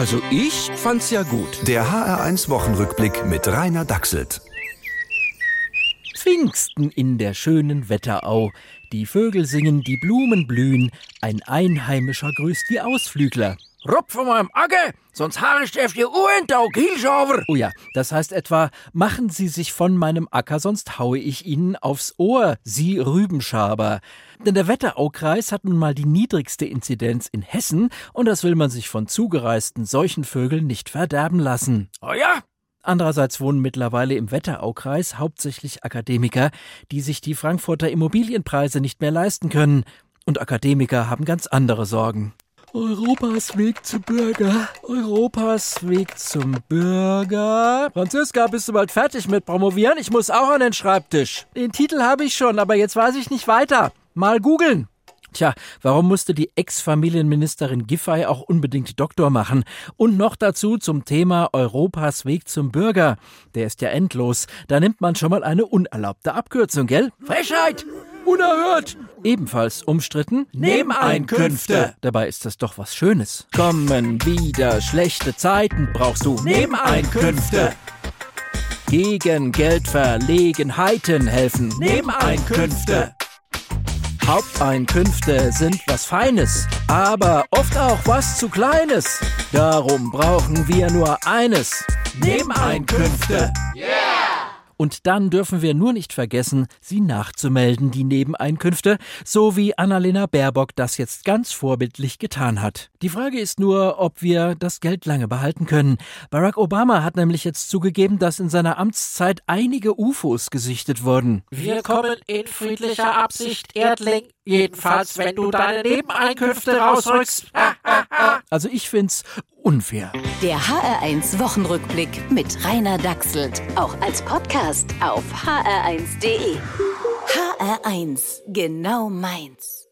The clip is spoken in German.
Also ich fand's ja gut. Der HR1 Wochenrückblick mit Rainer Dachselt. Pfingsten in der schönen Wetterau. Die Vögel singen, die Blumen blühen. Ein Einheimischer grüßt die Ausflügler. Rob von meinem Acker, sonst haare ich auf die Uhren, da Kielschafer. Oh ja, das heißt etwa, machen Sie sich von meinem Acker, sonst haue ich Ihnen aufs Ohr, Sie Rübenschaber. Denn der Wetteraukreis hat nun mal die niedrigste Inzidenz in Hessen und das will man sich von zugereisten Seuchenvögeln nicht verderben lassen. Oh ja? Andererseits wohnen mittlerweile im Wetteraukreis hauptsächlich Akademiker, die sich die Frankfurter Immobilienpreise nicht mehr leisten können. Und Akademiker haben ganz andere Sorgen. Europas Weg zum Bürger. Europas Weg zum Bürger. Franziska, bist du bald fertig mit Promovieren? Ich muss auch an den Schreibtisch. Den Titel habe ich schon, aber jetzt weiß ich nicht weiter. Mal googeln. Tja, warum musste die Ex-Familienministerin Giffey auch unbedingt Doktor machen? Und noch dazu zum Thema Europas Weg zum Bürger. Der ist ja endlos. Da nimmt man schon mal eine unerlaubte Abkürzung, gell? Frechheit! Unerhört! Ebenfalls umstritten Nebeneinkünfte. Dabei ist das doch was Schönes. Kommen wieder schlechte Zeiten, brauchst du Nebeneinkünfte. Gegen Geldverlegenheiten helfen. Nebeneinkünfte. Haupteinkünfte sind was Feines, aber oft auch was zu Kleines. Darum brauchen wir nur eines. Nebeneinkünfte. Und dann dürfen wir nur nicht vergessen, sie nachzumelden, die Nebeneinkünfte, so wie Annalena Baerbock das jetzt ganz vorbildlich getan hat. Die Frage ist nur, ob wir das Geld lange behalten können. Barack Obama hat nämlich jetzt zugegeben, dass in seiner Amtszeit einige UFOs gesichtet wurden. Wir kommen in friedlicher Absicht, Erdling. Jedenfalls, wenn du deine Nebeneinkünfte rausrückst. Also ich find's unfair. Der HR1 Wochenrückblick mit Rainer Dachselt. Auch als Podcast auf hr1.de. HR1, genau meins.